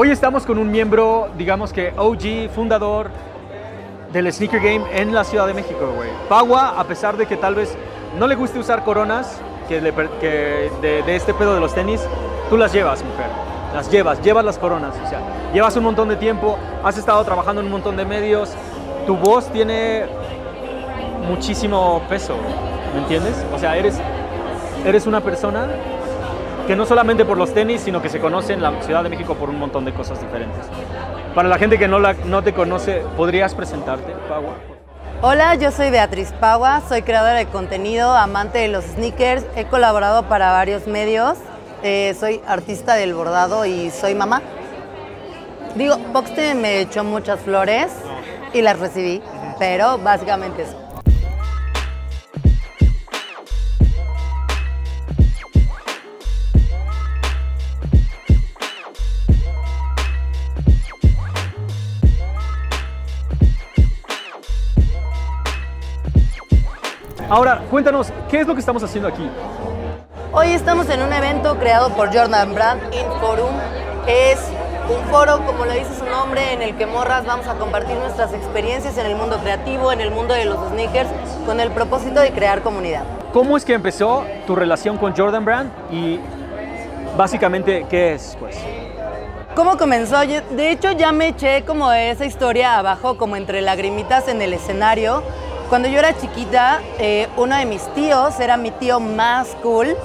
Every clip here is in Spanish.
Hoy estamos con un miembro, digamos que OG, fundador del Sneaker Game en la Ciudad de México, güey. Pagua, a pesar de que tal vez no le guste usar coronas, que, de este pedo de los tenis, tú las llevas, mujer. Las llevas, llevas las coronas. O sea, llevas un montón de tiempo, has estado trabajando en un montón de medios, tu voz tiene muchísimo peso, ¿me entiendes? O sea, eres, eres una persona que no solamente por los tenis, sino que se conoce en la Ciudad de México por un montón de cosas diferentes. Para la gente que no, la, no te conoce, ¿podrías presentarte, Pagua? Hola, yo soy Beatriz Pagua, soy creadora de contenido, amante de los sneakers, he colaborado para varios medios, eh, soy artista del bordado y soy mamá. Digo, Boxten me echó muchas flores y las recibí, pero básicamente eso. Ahora, cuéntanos, ¿qué es lo que estamos haciendo aquí? Hoy estamos en un evento creado por Jordan Brand Inforum. Es un foro, como lo dice su nombre, en el que morras vamos a compartir nuestras experiencias en el mundo creativo, en el mundo de los sneakers, con el propósito de crear comunidad. ¿Cómo es que empezó tu relación con Jordan Brand y básicamente qué es, pues? ¿Cómo comenzó? De hecho, ya me eché como esa historia abajo, como entre lagrimitas en el escenario. Cuando yo era chiquita, eh, uno de mis tíos era mi tío más cool.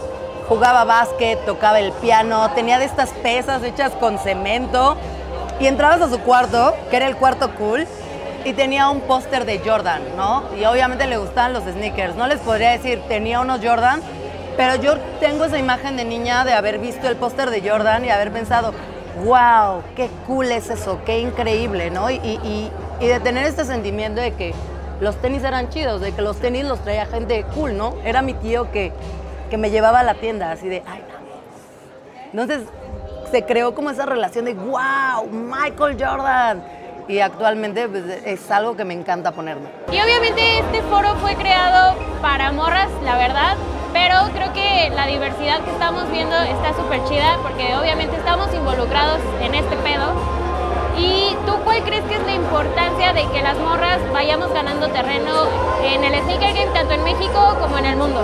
Jugaba básquet, tocaba el piano, tenía de estas pesas hechas con cemento. Y entrabas a su cuarto, que era el cuarto cool, y tenía un póster de Jordan, ¿no? Y obviamente le gustaban los sneakers. No les podría decir, tenía unos Jordan, pero yo tengo esa imagen de niña de haber visto el póster de Jordan y haber pensado, wow, qué cool es eso, qué increíble, ¿no? Y, y- de tener este sentimiento de que los tenis eran chidos, de que los tenis los traía gente cool, ¿no? Era mi tío que, que me llevaba a la tienda, así de, ay, dame". Entonces se creó como esa relación de, wow, Michael Jordan. Y actualmente pues, es algo que me encanta ponerme. Y obviamente este foro fue creado para morras, la verdad, pero creo que la diversidad que estamos viendo está súper chida porque obviamente estamos involucrados en este pedo. ¿Y tú cuál crees que es la importancia de que las morras vayamos ganando terreno en el sneaker game tanto en México como en el mundo?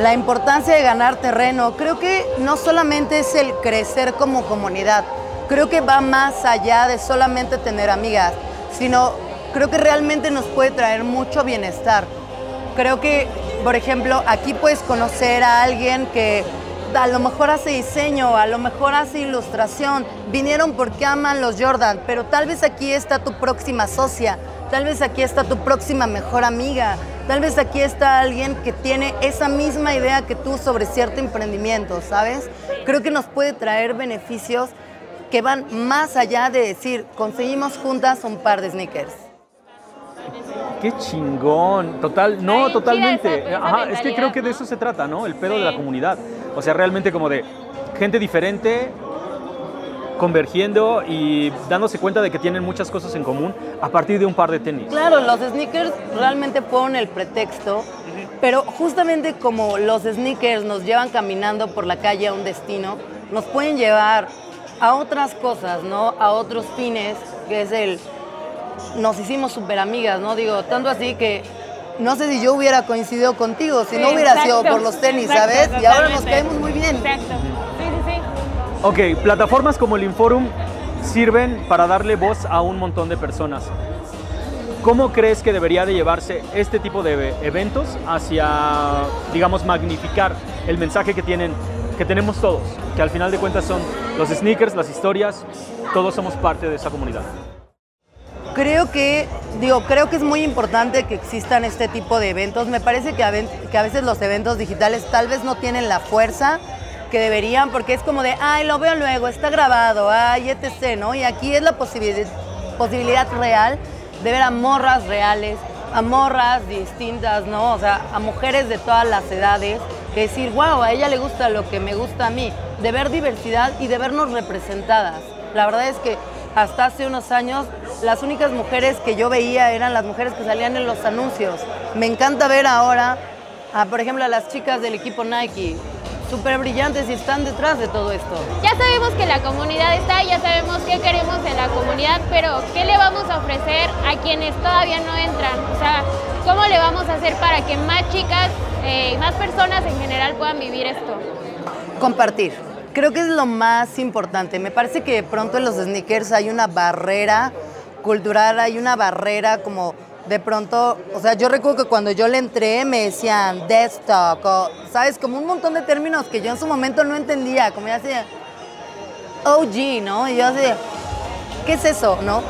La importancia de ganar terreno, creo que no solamente es el crecer como comunidad, creo que va más allá de solamente tener amigas, sino creo que realmente nos puede traer mucho bienestar. Creo que, por ejemplo, aquí puedes conocer a alguien que a lo mejor hace diseño, a lo mejor hace ilustración, vinieron porque aman los Jordan, pero tal vez aquí está tu próxima socia, tal vez aquí está tu próxima mejor amiga, tal vez aquí está alguien que tiene esa misma idea que tú sobre cierto emprendimiento, ¿sabes? Creo que nos puede traer beneficios que van más allá de decir, conseguimos juntas un par de sneakers. Qué chingón, total, no, totalmente. Ajá, es que creo que de eso se trata, ¿no? El pedo de la comunidad. O sea, realmente como de gente diferente convergiendo y dándose cuenta de que tienen muchas cosas en común a partir de un par de tenis. Claro, los sneakers realmente fueron el pretexto, pero justamente como los sneakers nos llevan caminando por la calle a un destino, nos pueden llevar a otras cosas, ¿no? A otros fines, que es el... Nos hicimos súper amigas, ¿no? Digo, tanto así que no sé si yo hubiera coincidido contigo, si no hubiera sido Exacto, por los tenis, exacto, ¿sabes? Y ahora nos caemos muy bien. Exacto. Sí, sí, sí. Ok, plataformas como el Inforum sirven para darle voz a un montón de personas. ¿Cómo crees que debería de llevarse este tipo de eventos hacia, digamos, magnificar el mensaje que tienen, que tenemos todos, que al final de cuentas son los sneakers, las historias, todos somos parte de esa comunidad? Creo que, digo, creo que es muy importante que existan este tipo de eventos. Me parece que a, veces los eventos digitales tal vez no tienen la fuerza que deberían, porque es como de, ay, lo veo luego, está grabado, ay, etc., ¿no? Y aquí es la posibilidad, posibilidad real de ver a morras reales, a morras distintas, ¿no? O sea, a mujeres de todas las edades, que decir, wow, a ella le gusta lo que me gusta a mí, de ver diversidad y de vernos representadas. La verdad es que hasta hace unos años las únicas mujeres que yo veía eran las mujeres que salían en los anuncios. Me encanta ver ahora, a, por ejemplo, a las chicas del equipo Nike súper brillantes y están detrás de todo esto. Ya sabemos que la comunidad está, ya sabemos qué queremos de la comunidad, pero ¿qué le vamos a ofrecer a quienes todavía no entran? O sea, ¿cómo le vamos a hacer para que más chicas eh, y más personas en general puedan vivir esto? Compartir. Creo que es lo más importante. Me parece que de pronto en los sneakers hay una barrera cultural, hay una barrera como de pronto, o sea, yo recuerdo que cuando yo le entré me decían desktop, o, ¿sabes? Como un montón de términos que yo en su momento no entendía, como ya decía OG, ¿no? Y yo así, ¿qué es eso, no?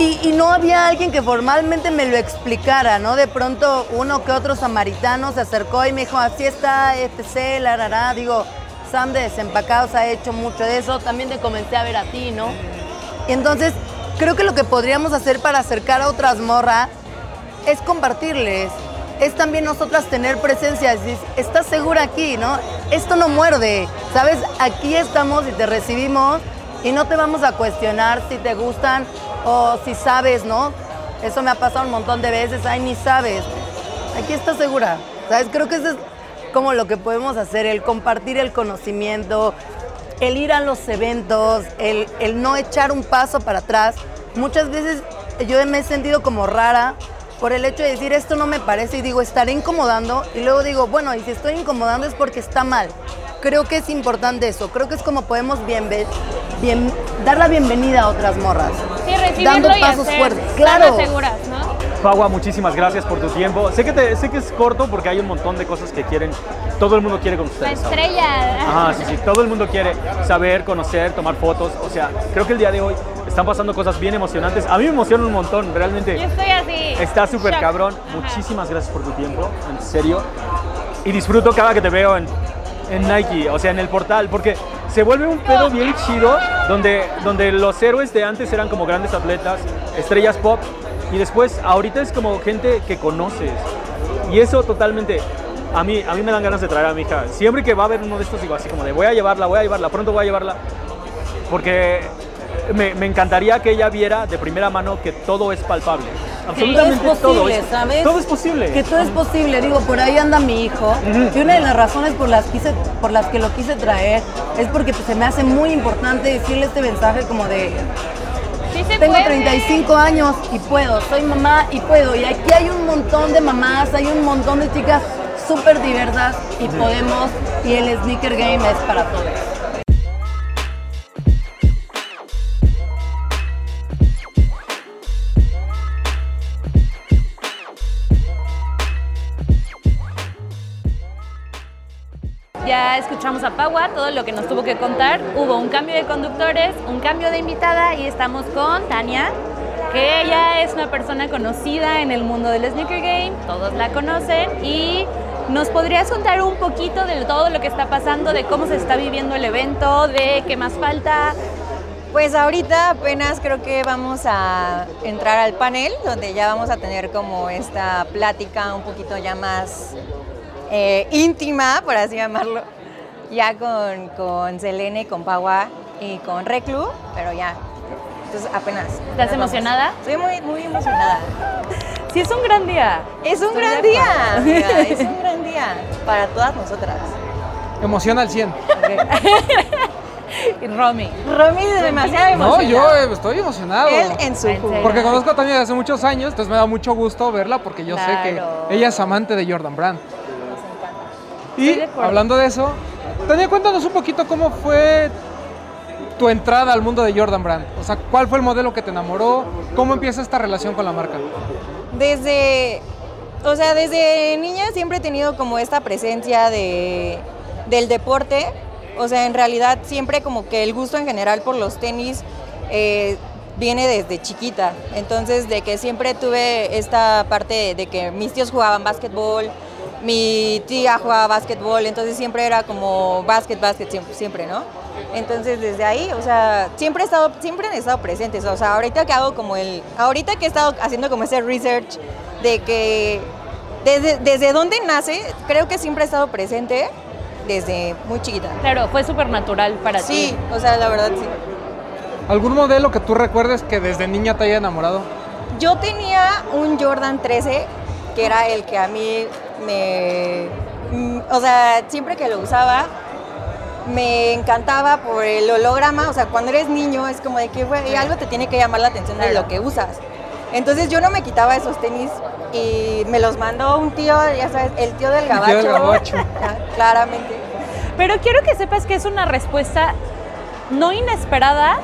Y, no había alguien que formalmente me lo explicara, ¿no? De pronto uno que otro samaritano se acercó y me dijo, así está, etc., la, la, la. Digo, Sam de Desempacados ha hecho mucho de eso, también te comencé a ver a ti, ¿no? Y entonces creo que lo que podríamos hacer para acercar a otras morras es compartirles. Es también nosotras tener presencia, decir, estás segura aquí, ¿no? Esto no muerde, ¿sabes? Aquí estamos y te recibimos y no te vamos a cuestionar si te gustan o si sabes, ¿no? Eso me ha pasado un montón de veces, ay, ni sabes. Aquí estás segura, ¿sabes? Creo que eso es como lo que podemos hacer, el compartir el conocimiento, el ir a los eventos, el, el, no echar un paso para atrás. Muchas veces yo me he sentido como rara por el hecho de decir esto no me parece y digo estaré incomodando y luego digo, bueno, y si estoy incomodando es porque está mal. Creo que es importante eso, creo que es como podemos bien, bien dar la bienvenida a otras morras. Sí, dando pasos fuertes. Claro. Seguras, ¿no? Pagua, muchísimas gracias por tu tiempo. Sé que, te, sé que es corto porque hay un montón de cosas que quieren, todo el mundo quiere con ustedes. La estrella. Ajá, sí, sí, todo el mundo quiere saber, conocer, tomar fotos. O sea, creo que el día de hoy están pasando cosas bien emocionantes. A mí me emociona un montón, realmente. Yo estoy así. Está súper cabrón. Ajá. Muchísimas gracias por tu tiempo, en serio. Y disfruto cada que te veo en, en Nike, o sea, en el portal, porque se vuelve un pedo bien chido donde, donde los héroes de antes eran como grandes atletas, estrellas pop, y después ahorita es como gente que conoces. Y eso totalmente, a mí, a mí me dan ganas de traer a mi hija. Siempre que va a haber uno de estos digo así como de voy a llevarla, voy a llevarla, pronto voy a llevarla. Porque me, me encantaría que ella viera de primera mano que todo es palpable. Absolutamente todo es todo. posible, es- ¿sabes? Todo es posible. Que todo es posible, digo, por ahí anda mi hijo. Y una de las razones por las, quise, por las que lo quise traer es porque pues, se me hace muy importante decirle este mensaje como de, Sí se tengo puede. 35 años y puedo, soy mamá y puedo. Y aquí hay un montón de mamás, hay un montón de chicas súper diversas y podemos, y el sneaker game es para todos. Ya escuchamos a Pagua, todo lo que nos tuvo que contar. Hubo un cambio de conductores, un cambio de invitada y estamos con Tania, que ella es una persona conocida en el mundo del sneaker game, todos la conocen y nos podrías contar un poquito de todo lo que está pasando, de cómo se está viviendo el evento, de qué más falta. Pues ahorita apenas creo que vamos a entrar al panel, donde ya vamos a tener como esta plática un poquito ya más eh, íntima, por así llamarlo, ya con, con Selene, con Pagua y con Reclu, pero ya, entonces apenas. ¿Estás apenas vamos. emocionada? Estoy muy, muy emocionada. Sí, es un gran día. Es un Estoy gran día, amiga, es un gran día para todas nosotras. Emociona al 100. Y Romy. Romy es demasiado No, yo estoy emocionado. Él en su ¿En jugo. Porque conozco a Tania desde hace muchos años, entonces me da mucho gusto verla porque yo sé que ella es amante de Jordan Brand. Y hablando de eso, Tania, cuéntanos un poquito cómo fue tu entrada al mundo de Jordan Brand. O sea, ¿cuál fue el modelo que te enamoró? ¿Cómo empieza esta relación con la marca? Desde, o sea, desde niña siempre he tenido como esta presencia de, del deporte. O sea, en realidad siempre como que el gusto en general por los tenis eh, viene desde chiquita. Entonces, de que siempre tuve esta parte de que mis tíos jugaban básquetbol, mi tía jugaba básquetbol, entonces siempre era como básquet, básquet, siempre, siempre, ¿no? Entonces desde ahí, o sea, siempre he estado, siempre han estado presentes. O sea, ahorita que hago como el, ahorita que he estado haciendo como ese research de que desde, desde dónde nace, creo que siempre he estado presente desde muy chiquita. Claro, fue súper natural para Sí, ti. o sea, la verdad sí. ¿Algún modelo que tú recuerdes que desde niña te haya enamorado? Yo tenía un Jordan 13, que era el que a mí me, mm, o sea, siempre que lo usaba, me encantaba por el holograma, o sea, cuando eres niño es como de que, güey, algo te tiene que llamar la atención de lo que usas. Entonces yo no me quitaba esos tenis y me los mandó un tío, ya sabes, el tío del gabacho. del gabacho. Claramente. Pero quiero que sepas que es una respuesta no inesperada,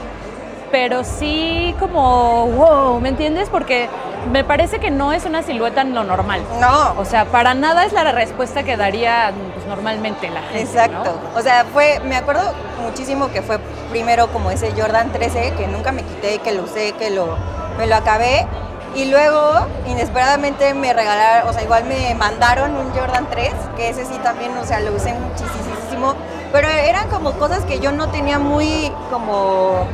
pero sí como, wow, ¿me entiendes? Porque me parece que no es una silueta en lo normal. No. O sea, para nada es la respuesta que daría pues, normalmente la gente. Exacto. ¿no? O sea, fue, me acuerdo muchísimo que fue primero como ese Jordan 13, que nunca me quité, que lo usé, que lo, me lo acabé. Y luego, inesperadamente, me regalaron, o sea, igual me mandaron un Jordan 3, que ese sí también, o sea, lo usé muchísimo. Pero eran como cosas que yo no tenía muy, como,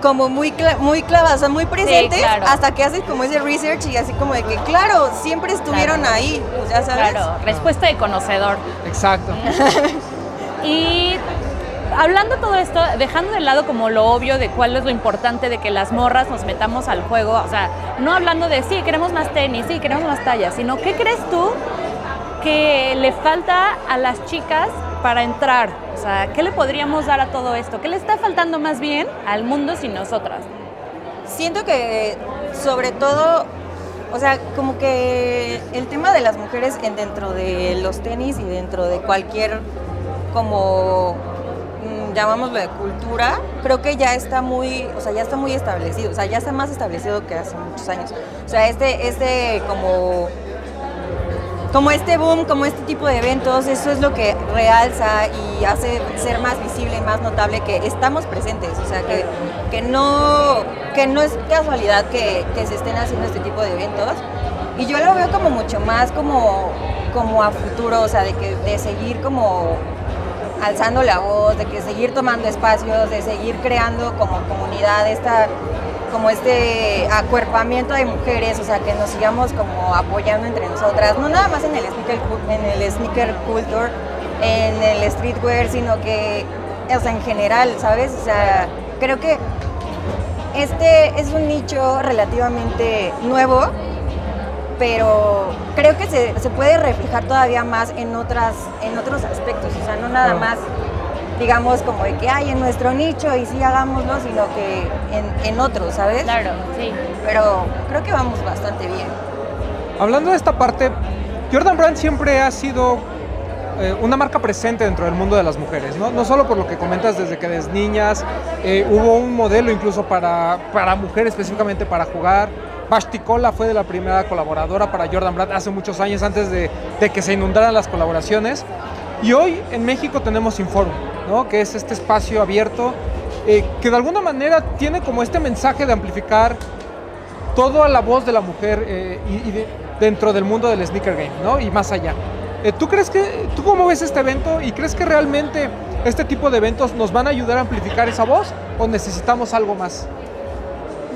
como muy, cla- muy clavadas, o sea, muy presentes, claro. hasta que haces como ese research y así como de que, claro, siempre estuvieron Claro. ahí, sea, ¿sabes? Claro, respuesta de conocedor. Exacto. Y hablando todo esto, dejando de lado como lo obvio de cuál es lo importante de que las morras nos metamos al juego, o sea, no hablando de sí, queremos más tenis, sí, queremos más tallas, sino qué crees tú que le falta a las chicas para entrar? O sea, ¿qué le podríamos dar a todo esto? ¿Qué le está faltando más bien al mundo sin nosotras? Siento que sobre todo, o sea, como que el tema de las mujeres en dentro de los tenis y dentro de cualquier como mm, llamámoslo de cultura, creo que ya está muy, o sea, ya está muy establecido, o sea, ya está más establecido que hace muchos años. O sea, este este como como este boom, como este tipo de eventos, eso es lo que realza y hace ser más visible y más notable que estamos presentes, o sea, que, que, no, que no es casualidad que, que se estén haciendo este tipo de eventos. Y yo lo veo como mucho más como, como a futuro, o sea, de, que, de seguir como alzando la voz, de que seguir tomando espacios, de seguir creando como comunidad esta como este acuerpamiento de mujeres, o sea, que nos sigamos como apoyando entre nosotras, no nada más en el sneaker, en el sneaker culture, en el streetwear, sino que, o sea, en general, ¿sabes? O sea, creo que este es un nicho relativamente nuevo, pero creo que se, se puede reflejar todavía más en, otras, en otros aspectos, o sea, no nada más digamos como de que hay en nuestro nicho y sí hagámoslo, sino que en, en otros, ¿sabes? Claro, sí. Pero creo que vamos bastante bien. Hablando de esta parte, Jordan Brand siempre ha sido eh, una marca presente dentro del mundo de las mujeres, ¿no? No solo por lo que comentas desde que desde niñas, eh, hubo un modelo incluso para, para mujeres específicamente para jugar. Vashti Kola fue de la primera colaboradora para Jordan Brand hace muchos años antes de, de que se inundaran las colaboraciones. Y hoy en México tenemos Inforum, ¿no? que es este espacio abierto eh, que de alguna manera tiene como este mensaje de amplificar toda la voz de la mujer eh, y, y de- dentro del mundo del sneaker game, ¿no? Y más allá. Eh, ¿Tú crees que, tú cómo ves este evento y crees que realmente este tipo de eventos nos van a ayudar a amplificar esa voz o necesitamos algo más?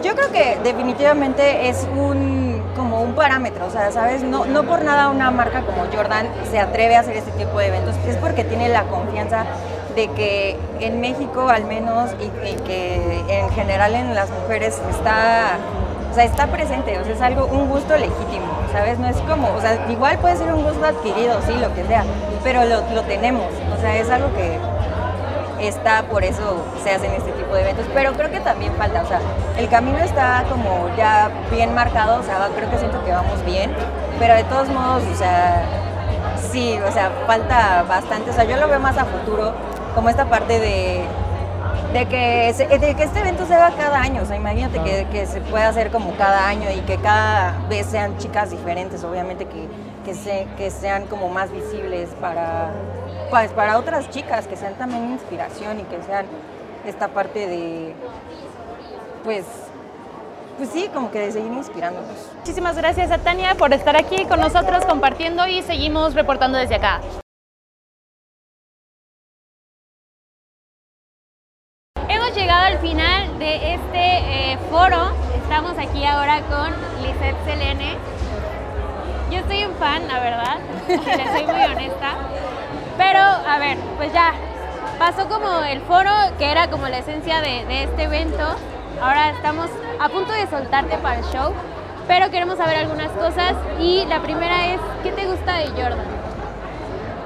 Yo creo que definitivamente es un como un parámetro, o sea, ¿sabes? No, no por nada una marca como Jordan se atreve a hacer este tipo de eventos, es porque tiene la confianza de que en México al menos y, que en general en las mujeres está, o sea, está presente, o es algo, un gusto legítimo, ¿sabes? No es como, o sea, igual puede ser un gusto adquirido, sí, lo que sea, pero lo, tenemos, o sea, es algo que está, por eso se hacen este tipo de eventos, pero creo que también falta, o sea, el camino está como ya bien marcado, o sea, creo que siento que vamos bien, pero de todos modos, o sea, sí, o sea, falta bastante, o sea, yo lo veo más a futuro, como esta parte de, de, que, se- de que este evento se haga cada año, o sea, imagínate que, que se pueda hacer como cada año y que cada vez sean chicas diferentes, obviamente que, que, se, que sean como más visibles para, pues, para otras chicas, que sean también inspiración y que sean esta parte de, pues, pues sí, como que de seguir inspirándonos. Muchísimas gracias a Tania por estar aquí con nosotros compartiendo y seguimos reportando desde acá. Llegado al final de este eh, foro. Estamos aquí ahora con Lisette Selene. Yo soy un fan, la verdad. Les soy muy honesta. Pero, a ver, pues ya. Pasó como el foro, que era como la esencia de este evento. Ahora estamos a punto de soltarte para el show. Pero queremos saber algunas cosas. Y la primera es, ¿qué te gusta de Jordan?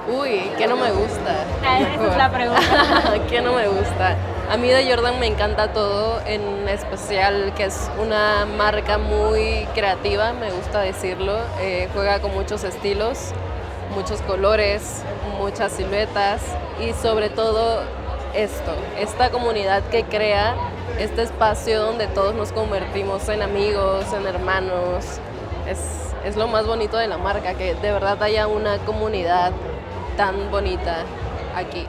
Uy, ¿qué no me gusta? Ah, esa es la pregunta. ¿Qué no me gusta? A mí de Jordan me encanta todo, en especial que es una marca muy creativa, me gusta decirlo. Eh, juega con muchos estilos, muchos colores, muchas siluetas y sobre todo esto, esta comunidad que crea este espacio donde todos nos convertimos en amigos, en hermanos. Es, es lo más bonito de la marca, que de verdad haya una comunidad tan bonita aquí.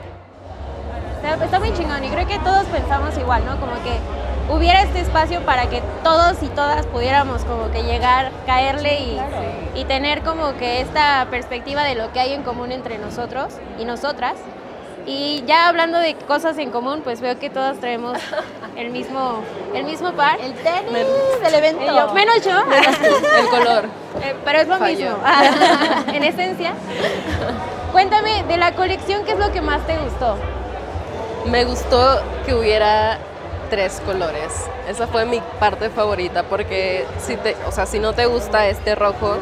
Está, está muy chingón y creo que todos pensamos igual, ¿no? Como que hubiera este espacio para que todos y todas pudiéramos como que llegar, caerle y, y tener como que esta perspectiva de lo que hay en común entre nosotros y nosotras. Y ya hablando de cosas en común, pues veo que todas traemos el mismo, el mismo par. El tenis del evento. yo, menos yo. El color. Eh, pero es lo Falló. mismo, en esencia. Cuéntame, de la colección, ¿qué es lo que más te gustó? Me gustó que hubiera tres colores. Esa fue mi parte favorita porque si te, o sea, si no te gusta este rojo,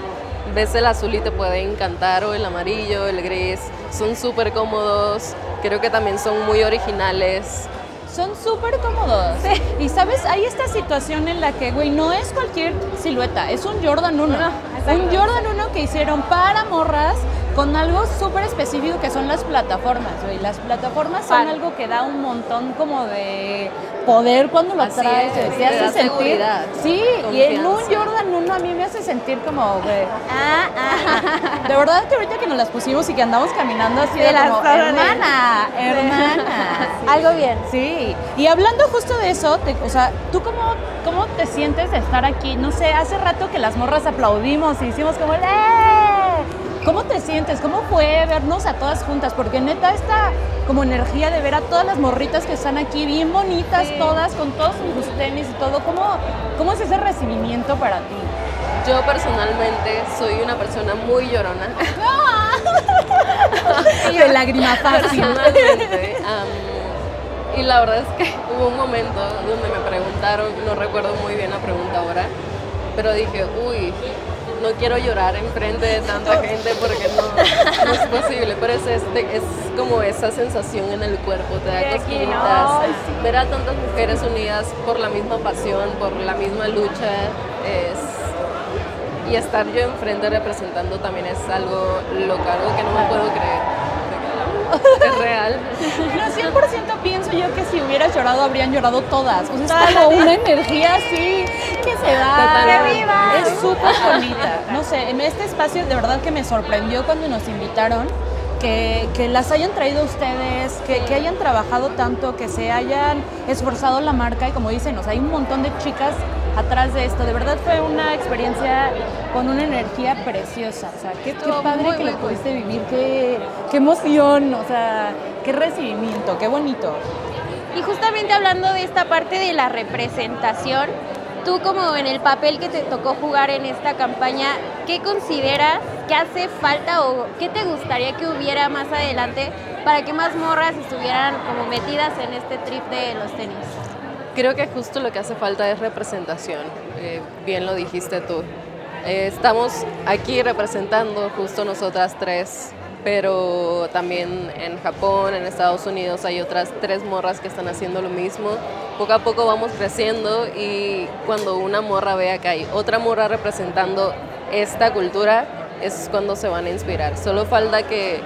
ves el azul y te puede encantar o el amarillo, el gris. Son súper cómodos. Creo que también son muy originales. Son súper cómodos. Y sabes, hay esta situación en la que, güey, no es cualquier silueta, es un Jordan 1. un Jordan 1 que hicieron para morras con algo súper específico que son las plataformas, güey. Las plataformas son algo que da un montón como de poder cuando lo Así traes, es, te te hace sentir. Sí, y en un. Jordan 1 a mí me hace sentir como, güey. Ah, ah. De verdad que ahorita que nos las pusimos y que andamos caminando así De como, de- hermana, hermana. Algo bien. Sí, y hablando justo de eso, te- o sea, ¿tú cómo, cómo te sientes de estar aquí? No sé, hace rato que las morras aplaudimos y hicimos como, ¡eh! ¿Cómo te sientes? ¿Cómo fue vernos a todas juntas? Porque neta esta como energía de ver a todas las morritas que están aquí, bien bonitas todas, con todos sus tenis y todo, ¿cómo, ¿cómo es ese recibimiento para ti? Yo personalmente soy una persona muy llorona. De lágrima fácil. Personalmente. y la verdad es que hubo un momento donde me preguntaron, no recuerdo muy bien la pregunta ahora, pero dije, uy, no quiero llorar enfrente de tanta gente porque no, no es posible. Pero es, este, es como esa sensación en el cuerpo, te da cosquillitas. Ver a tantas mujeres unidas por la misma pasión, por la misma lucha, es, y estar yo enfrente representando también es algo loco, algo que no me puedo creer. Es real. Pero 100% pienso yo que si hubieras llorado, habrían llorado todas. O sea, es como una energía así que se da. ¡Que viva! Es súper bonita. No sé, en este espacio de verdad que me sorprendió cuando nos invitaron. Que, que las hayan traído ustedes, que, que hayan trabajado tanto, que se hayan esforzado la marca y como dicen, o sea, hay un montón de chicas atrás de esto. De verdad fue una experiencia con una energía preciosa. O sea, qué, padre muy, que muy lo pudiste vivir, qué, qué emoción, o sea, qué recibimiento, qué bonito. Y justamente hablando de esta parte de la representación, tú como en el papel que te tocó jugar en esta campaña, ¿qué consideras que hace falta o qué te gustaría que hubiera más adelante para que más morras estuvieran como metidas en este trip de los tenis? Creo que justo lo que hace falta es representación. Eh, bien lo dijiste tú. Eh, estamos aquí representando justo nosotras tres, pero también en Japón, en Estados Unidos hay otras tres morras que están haciendo lo mismo. Poco a poco vamos creciendo y cuando una morra vea que hay otra morra representando esta cultura, es cuando se van a inspirar. Solo falta que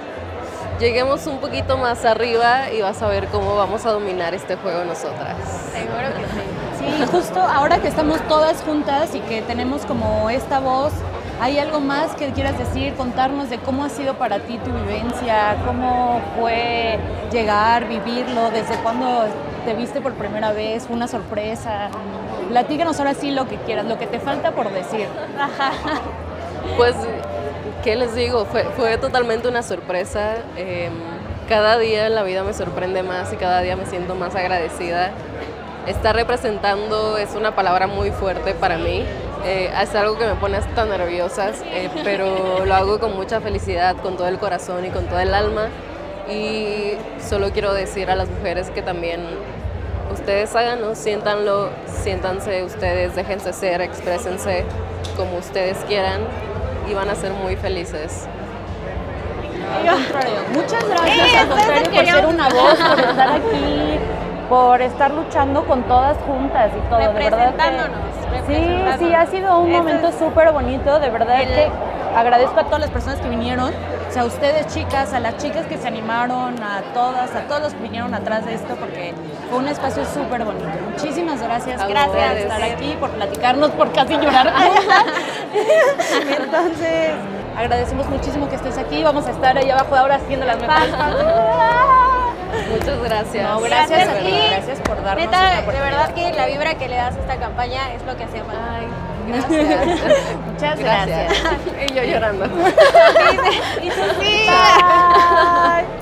lleguemos un poquito más arriba y vas a ver cómo vamos a dominar este juego nosotras. Seguro que sí. Sí, justo ahora que estamos todas juntas y que tenemos como esta voz, ¿hay algo más que quieras decir, contarnos de cómo ha sido para ti tu vivencia, cómo fue llegar, vivirlo, desde cuándo te viste por primera vez, fue una sorpresa? Platícanos ahora sí lo que quieras, lo que te falta por decir. Pues, ¿qué les digo? Fue, totalmente una sorpresa. Eh, cada día en la vida me sorprende más y cada día me siento más agradecida. Estar representando es una palabra muy fuerte para mí. Eh, es algo que me pone hasta nerviosas, eh, pero lo hago con mucha felicidad, con todo el corazón y con todo el alma. Y solo quiero decir a las mujeres que también ustedes háganlo, siéntanlo, siéntanse ustedes, déjense ser, exprésense como ustedes quieran y van a ser muy felices. Muchas gracias, al contrario, por ser una voz, por estar aquí, por estar luchando con todas juntas y todo. De verdad que- Representándonos, Sí, representándonos. sí, ha sido un Eso momento súper bonito. De verdad El- que agradezco a todas las personas que vinieron. O sea, a ustedes chicas, a las chicas que se animaron, a todas, a todos los que vinieron atrás de esto, porque fue un espacio súper bonito. Muchísimas gracias. Gracias por estar aquí, por platicarnos, por casi llorar. Entonces, agradecemos muchísimo que estés aquí. Vamos a estar ahí abajo ahora haciendo las mejores. Muchas gracias. No, gracias, Gracias a ti. y Gracias por darnos Neta, de verdad que la vibra que le das a esta campaña es lo que hacía falta. Ay, gracias. Muchas gracias. y yo llorando. Y. Bye.